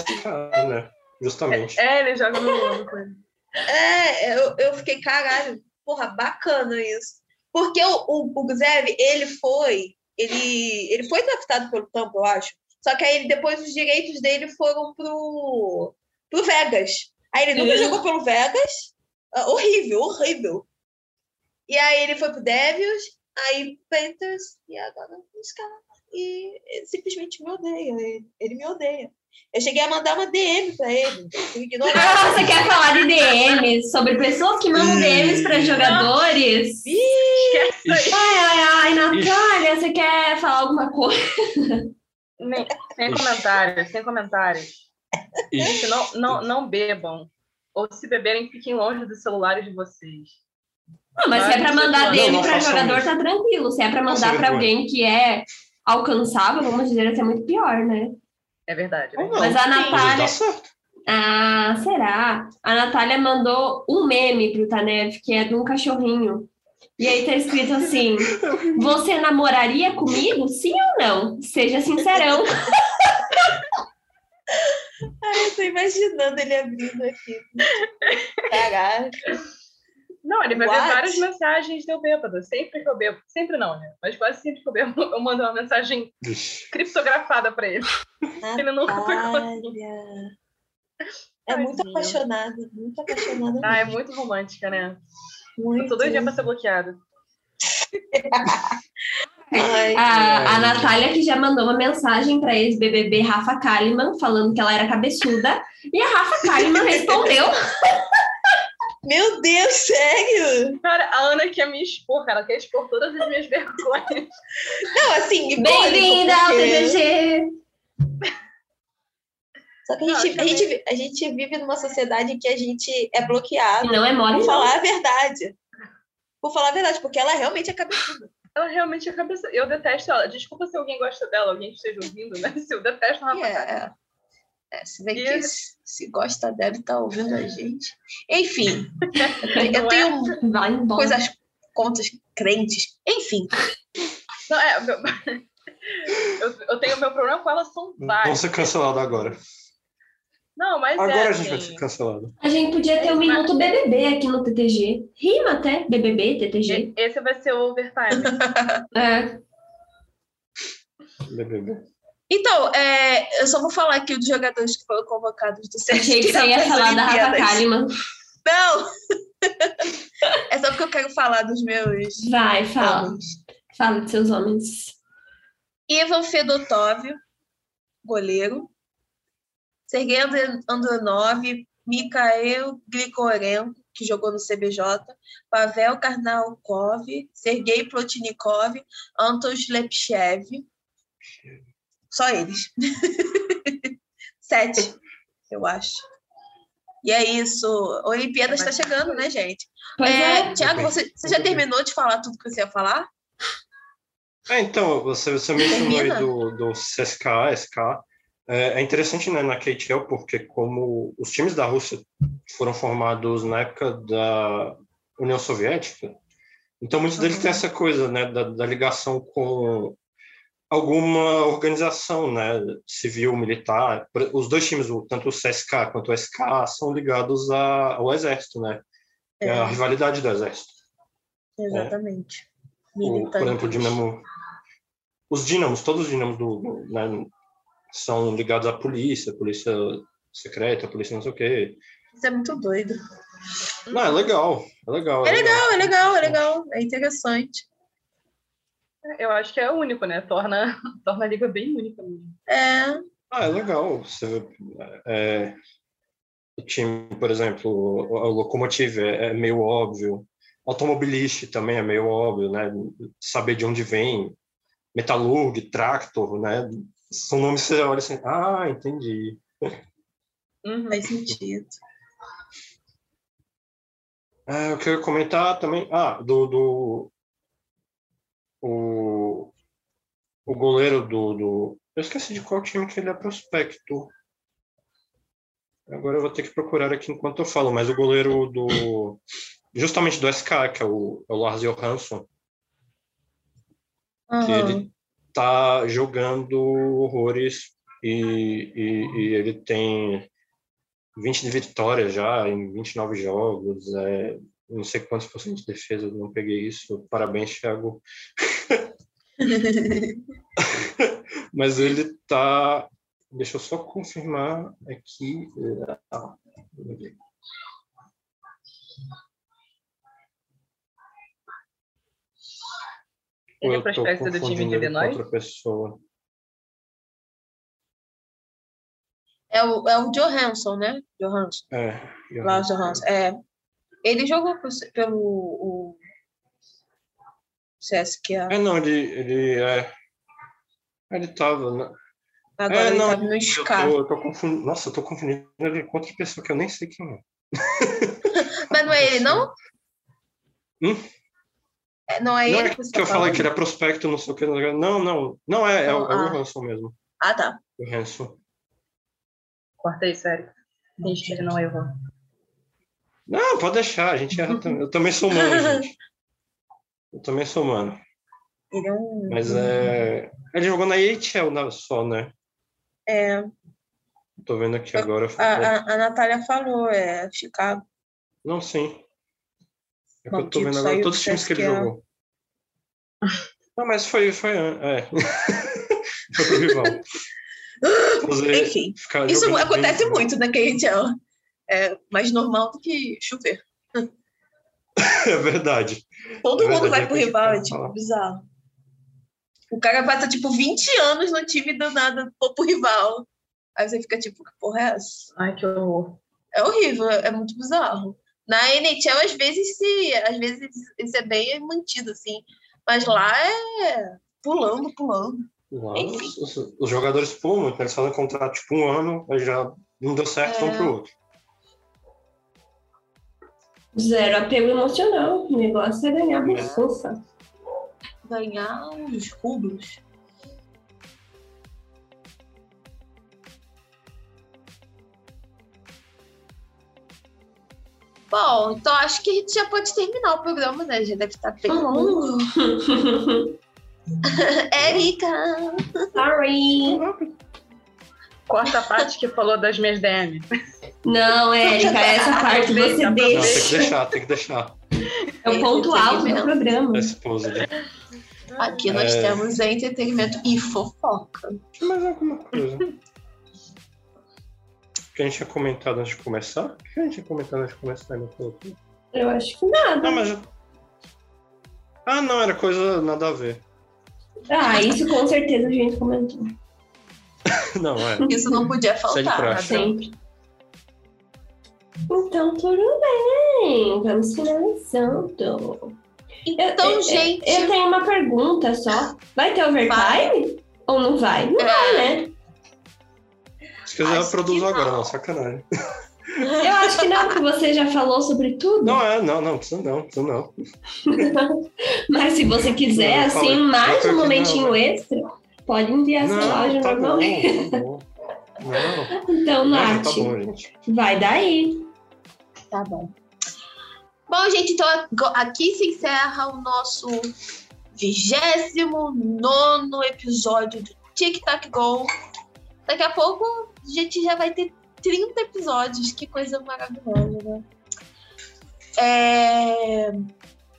Né? Justamente.
É, ele joga no ele.
É, eu, eu fiquei, caralho, porra, bacana isso. Porque o, o, o Guzev, ele foi, ele, ele foi draftado pelo Tampa, eu acho. Só que aí depois os direitos dele foram pro, pro Vegas. Aí ele nunca uhum. jogou pelo Vegas. Uh, horrível, horrível. E aí ele foi pro Devils, aí Panthers e agora os caras. E ele simplesmente me odeia. Ele, ele me odeia. Eu cheguei a mandar uma DM para ele.
Ah, você quer falar de DM? Sobre pessoas que mandam DMs para jogadores?
Ixi.
Ai, ai, ai, Natália, você quer falar alguma coisa?
Nem, sem comentários, sem comentários. Não, não, não bebam. Ou se beberem, fiquem longe dos celulares de vocês.
Não, mas, mas se é para mandar DM para jogador, isso. tá tranquilo. Se é para mandar para alguém que é alcançável, vamos dizer, assim, é muito pior, né?
É verdade.
Né? Mas a Natália. Ah, será? A Natália mandou um meme pro Tanev, que é de um cachorrinho. E aí tá escrito assim: Você namoraria comigo? Sim ou não? Seja sincerão.
Ai, eu tô imaginando ele abrindo aqui. Caralho.
Não, ele vai What? ver várias mensagens de eu bêbado. Sempre que eu bebo. Sempre não, né? Mas quase sempre que eu bebo, eu mando uma mensagem criptografada pra ele.
Natália. Ele nunca foi É muito apaixonada, muito apaixonada.
Ah, é muito romântica, né? Muito. Eu tô dois dias pra ser bloqueada.
Ai, a, a Natália que já mandou uma mensagem para ex-BBB Rafa Kalimann falando que ela era cabeçuda e a Rafa Kalimann respondeu
Meu Deus, sério?
Cara, a Ana quer me expor, cara. Ela quer expor todas as minhas vergonhas.
Não, assim,
Bem-vinda ao TVG!
Só que a gente, não, a, gente, a gente vive numa sociedade que a gente é bloqueado.
não é mole,
Por falar a verdade. Por falar a verdade, porque ela realmente é cabeçuda.
Ela realmente é cabeçuda. Eu detesto ela. Desculpa se alguém gosta dela, alguém que esteja ouvindo, mas eu detesto ela.
Yeah. É, se bem que se, se gosta deve estar tá ouvindo a gente. Enfim, eu tenho coisas, contas crentes, enfim.
Não, é, eu, eu tenho meu problema com elas são vários.
Vão ser cancelados agora.
Não, mas
Agora
é,
a gente assim... vai ser cancelado.
A gente podia ter um minuto BBB aqui no TTG. Rima até, BBB, TTG.
Esse vai ser o overtime.
é.
BBB.
Então, é, eu só vou falar aqui dos jogadores que foram convocados do
CSK. Achei que você ia falar da Rafa Kalimann.
Não! é só porque eu quero falar dos meus.
Vai, fala. Homens. Fala dos seus homens.
Ivan Fedotov, goleiro. Sergei Andronov, Mikhail Grigorenko, que jogou no CBJ, Pavel Karnalkov, Sergei Plotnikov, Antos Lepchev. Só eles. Sete, eu acho. E é isso. A Olimpíada está chegando, né, gente? É, é. Tiago, você, você já terminou de falar tudo que você ia falar?
É, então, você, você mencionou aí do, do CSKA, SK. É, é interessante né, na KTL, porque como os times da Rússia foram formados na época da União Soviética, então muitos deles têm essa coisa né, da, da ligação com alguma organização, né, civil, militar. Os dois times, tanto o CSK quanto o SK, são ligados a, ao exército, né? É. é a rivalidade do exército.
Exatamente.
É. O, por exemplo, o Dinamo, os Dinamos, todos os Dinamos do, né, são ligados à polícia, polícia secreta, polícia não sei o quê.
Isso é muito doido.
Não, é legal, é legal.
É, é legal, legal, é legal, é legal, é interessante.
Eu acho que é único, né? Torna, torna a liga bem única mesmo.
É.
Ah, é legal. Você, é, o time, por exemplo, o, Locomotive é, é meio óbvio. Automobilista também é meio óbvio, né? Saber de onde vem. Metalurg, Tractor, né? São nomes que você olha assim, ah, entendi.
Uhum. Faz sentido.
É, eu quero comentar também, ah, do, do o, o goleiro do, do. Eu esqueci de qual time que ele é prospecto. Agora eu vou ter que procurar aqui enquanto eu falo, mas o goleiro do. Justamente do SK, que é o, é o Lars Johansson. Uhum. Que ele tá jogando horrores e, e, e, ele tem 20 de vitórias já em 29 jogos. É, não sei quantos por cento de defesa, não peguei isso. Parabéns, Thiago. Mas ele tá. Deixa eu só confirmar aqui. Ah,
Ele é prospecto do time de Illinois?
Outra pessoa.
É o, é o Johansson, né? Johansson.
É.
Lars Johansson. É. Ele jogou pelo o CSKA.
É, não, ele, ele é. Ele tava. Né?
Agora é, ele não, tava no SCA.
Eu tô, eu tô confundindo, nossa, eu tô confundindo ele com outra pessoa que eu nem sei quem é.
Mas não é ele, não?
Hum?
É, não é
não
ele
é que, que, que eu falei que ele é prospecto, não sei o que. Não, não. Não, é, é, o, é o Hanson mesmo.
Ah, tá.
O Hanson.
Corta aí, sério. Deixa que ele não errou.
Não, pode deixar, a gente erra também. Eu também sou humano, gente. Eu também sou humano.
Ele é um.
Mas é. Ele jogou na AHL só, né?
É.
Tô vendo aqui agora.
A, a, a Natália falou, é Chicago.
Não, sim. É que eu tô vendo agora todos os times que ele jogou. Não, mas foi. foi é. foi pro rival.
Fazer, Enfim, isso acontece bem, muito na KHL. É mais normal do que chover.
É verdade.
Todo
é
mundo
verdade,
vai pro rival, é tipo bizarro. O cara passa, tipo, 20 anos no time do nada pro rival. Aí você fica tipo, que porra é essa?
Ai, que horror.
É horrível, é muito bizarro. Na NHL, às vezes, se, às vezes isso é bem mantido, assim. Mas lá é pulando, pulando.
Lá, os, os, jogadores pulam muito, eles fazem contrato tipo um ano, aí já não deu certo, é. vão pro outro.
Zero apego emocional. O negócio é ganhar bolsa.
Ganhar os rublos. Bom, então acho que a gente já pode terminar o programa, né? Já deve estar bem longo. Érica!
Sorry!
Corta a parte que falou das minhas DM.
Não, Érica, essa parte você deixa. Não, tem
que deixar, tem que deixar.
É o ponto alto do programa.
Aqui nós é... temos entretenimento e fofoca.
Mais alguma coisa que a gente tinha comentado antes de começar? O que a gente tinha comentado antes de começar? Não
Eu acho que nada.
Ah, mas... ah, não, era coisa nada a ver.
Ah, isso com certeza a gente comentou.
não, é.
Isso não podia faltar.
Sempre. Então, tudo bem. Vamos finalizando.
Então, eu, gente.
Eu, eu, tenho uma pergunta só. Vai ter overtime? Vai. Ou não vai? Não é. vai, né?
Se quiser, eu produzo agora, não, sacanagem.
Eu acho que não, porque você já falou sobre tudo.
Não, é, não, não, precisa não, precisa não.
Mas se você quiser, não, assim, mais um momentinho não, extra, pode enviar essa loja
tá
normalmente.
Bom, tá bom.
Não. Então, Nath, tá bom, vai daí.
Tá bom. Bom, gente, então aqui se encerra o nosso 29 episódio do Tic Tac Go. Daqui a pouco a gente já vai ter 30 episódios. Que coisa maravilhosa, né? É...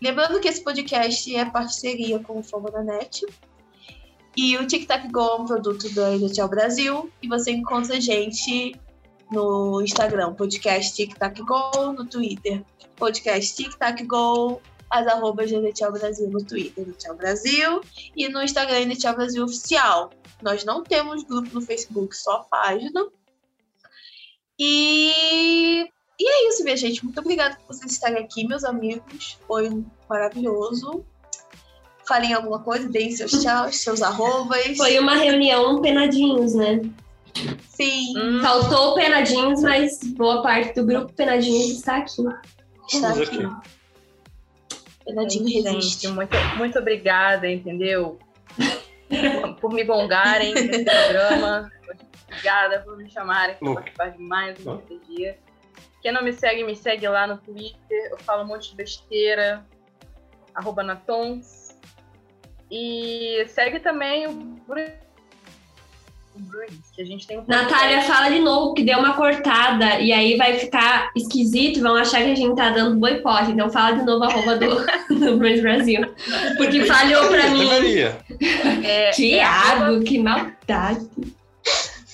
Lembrando que esse podcast é parceria com o Fogo da Net. E o Tic Tac Go é um produto da NHL Brasil. E você encontra a gente no Instagram, podcast Tic Tac Go, no Twitter, podcast Tic Tac Go, as arrobas de NHL Brasil no Twitter, NHL Brasil, e no Instagram, NHL Brasil Oficial. Nós não temos grupo no Facebook, só página. E, e é isso, minha gente. Muito obrigada por vocês estarem aqui, meus amigos. Foi maravilhoso. Falem alguma coisa, deem seus tchau, seus arrobas.
Foi uma reunião penadinhos, né?
Sim.
Hum. Faltou penadinhos, mas boa parte do grupo penadinhos está aqui.
Está aqui. Penadinho resiste.
Muito, muito obrigada, entendeu? por me gongarem nesse programa. Obrigada por me chamarem para participar de mais um dia. Quem não me segue, me segue lá no Twitter. Eu falo um monte de besteira. Arroba Natons. E segue também o que a gente tem um
Natália, fala de novo, que deu uma cortada e aí vai ficar esquisito, vão achar que a gente tá dando boicote. Então fala de novo arroba do, do Bruins Brasil. Porque falhou pra mim. É, Tiago, é que maldade.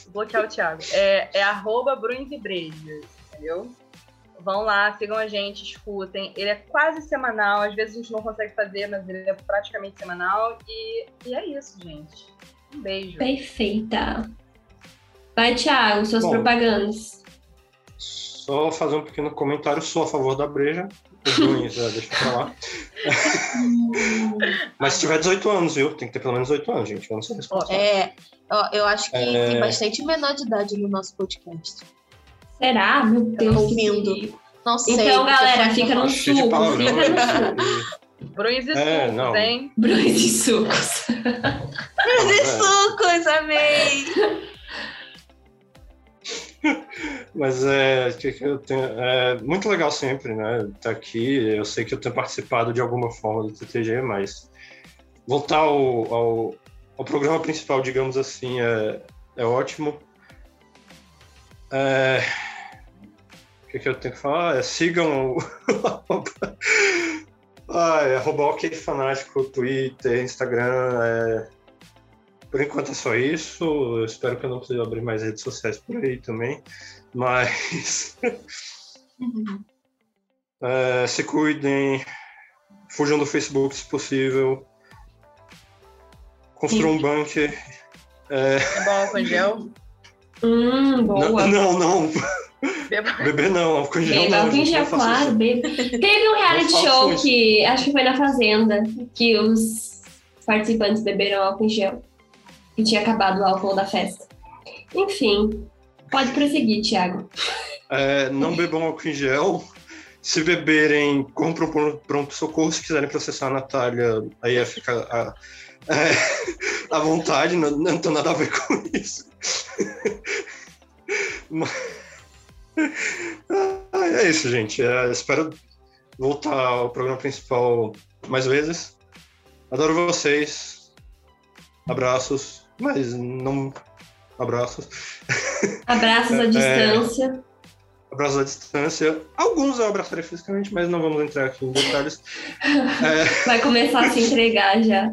Bloquear o Thiago. É, é arroba Bruins e Brejas, entendeu? Vão lá, sigam a gente, escutem. Ele é quase semanal, às vezes a gente não consegue fazer, mas ele é praticamente semanal. E, e é isso, gente. Um beijo.
Perfeita. Vai, Thiago, suas Bom, propagandas.
Só fazer um pequeno comentário, sou a favor da breja. Ruins, é, deixa pra lá. Mas se tiver 18 anos, viu? Tem que ter pelo menos 18 anos, gente. Eu não sei
É, ó, eu acho que é... tem bastante menor de idade no nosso podcast.
Será? Meu Deus.
Ouvindo. Que...
Não sei. Então, galera, fica no suco. Fica no suco.
Bruns e é, sucos, não. hein?
Bruns e sucos.
Bruns e sucos, amei!
Mas é, tenho, é muito legal sempre, né? Estar tá aqui. Eu sei que eu tenho participado de alguma forma do TTG, mas voltar ao, ao, ao programa principal, digamos assim, é, é ótimo. É, o que, que, eu tenho que falar? É, sigam o. ah, é Roboque Fanático, Twitter, Instagram. É, por enquanto é só isso. Eu espero que eu não precise abrir mais redes sociais por aí também. Mas. é, se cuidem. Fujam do Facebook se possível. Construam um bunker.
É, bom álcool em gel?
Hum, boa.
Não, não. não. Beber não, álcool em gel
Beba, álcool em gel, claro. Bebe. Teve um reality show que, acho que foi na Fazenda, que os participantes beberam álcool em gel e tinha acabado o álcool da festa. Enfim, pode prosseguir, Thiago.
É, não bebam álcool em gel. Se beberem, compram pronto-socorro. Se quiserem processar a Natália, aí fica a, é, à vontade, não, não tem nada a ver com isso. Mas, é isso, gente. É, espero voltar ao programa principal mais vezes. Adoro vocês. Abraços mas não. Abraços.
Abraços à é, distância.
É, abraços à distância. Alguns eu abraçaria fisicamente, mas não vamos entrar aqui em detalhes.
é... Vai começar a se entregar já.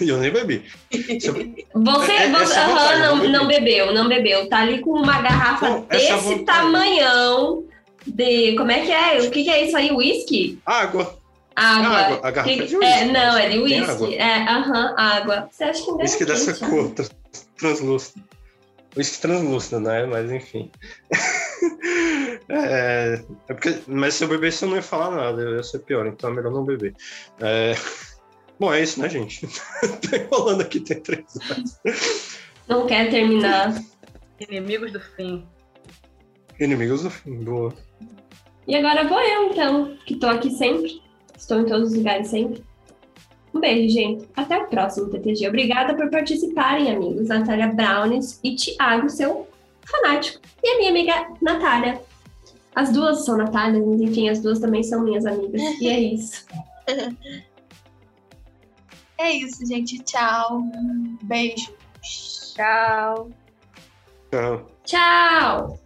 E eu nem bebi.
Você, é, você é vontade, não, não, não, bebeu, não bebeu. Tá ali com uma garrafa Bom, desse tamanhão de. Como é que é? O que, que é isso aí? Whisky?
Água.
Água. água. A garrafa é de whisky. É, não, é de whisky. É, aham, água. Você acha que não
Whisky dessa cor, translúcido. Whisky translúcido, né? Mas enfim. é, é porque, mas se eu bebesse eu não ia falar nada, eu ia ser pior, então é melhor não beber. É, bom, é isso, né, gente? tá enrolando aqui, tem três horas.
Não quer terminar.
Inimigos do fim.
Inimigos do fim, boa.
E agora vou eu, então, que tô aqui sempre. Estou em todos os lugares sempre. Um beijo, gente. Até o próximo TTG. Obrigada por participarem, amigos. Natália Brownes e Thiago, seu fanático. E a minha amiga Natália. As duas são Natália, mas enfim, as duas também são minhas amigas. E é isso.
É isso, gente. Tchau. Beijo.
Tchau.
Tchau.
Tchau.